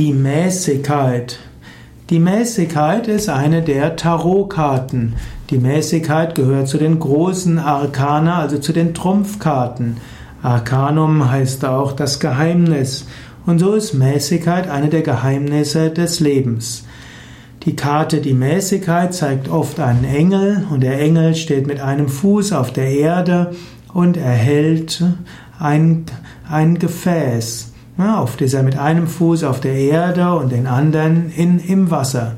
Die Mäßigkeit. Die Mäßigkeit ist eine der Tarotkarten. Die Mäßigkeit gehört zu den großen Arkana, also zu den Trumpfkarten. Arkanum heißt auch das Geheimnis. Und so ist Mäßigkeit eine der Geheimnisse des Lebens. Die Karte Die Mäßigkeit zeigt oft einen Engel und der Engel steht mit einem Fuß auf der Erde und erhält ein, ein Gefäß. Oft ist er mit einem Fuß auf der Erde und den anderen in, im Wasser.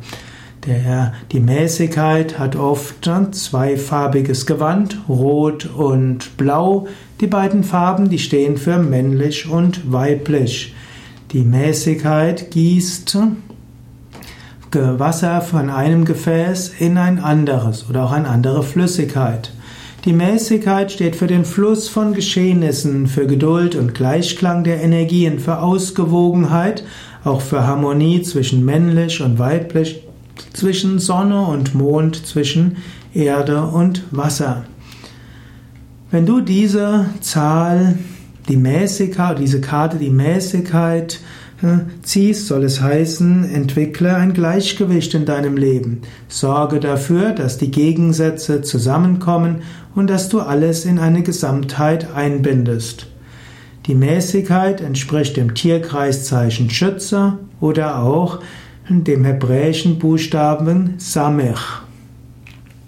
Der, die Mäßigkeit hat oft zweifarbiges Gewand, rot und blau. Die beiden Farben, die stehen für männlich und weiblich. Die Mäßigkeit gießt Wasser von einem Gefäß in ein anderes oder auch eine andere Flüssigkeit. Die Mäßigkeit steht für den Fluss von Geschehnissen, für Geduld und Gleichklang der Energien, für Ausgewogenheit, auch für Harmonie zwischen männlich und weiblich, zwischen Sonne und Mond, zwischen Erde und Wasser. Wenn du diese Zahl, die Mäßigkeit, diese Karte, die Mäßigkeit ziehst, soll es heißen, entwickle ein Gleichgewicht in deinem Leben. Sorge dafür, dass die Gegensätze zusammenkommen und dass du alles in eine Gesamtheit einbindest. Die Mäßigkeit entspricht dem Tierkreiszeichen Schütze oder auch dem hebräischen Buchstaben Samech.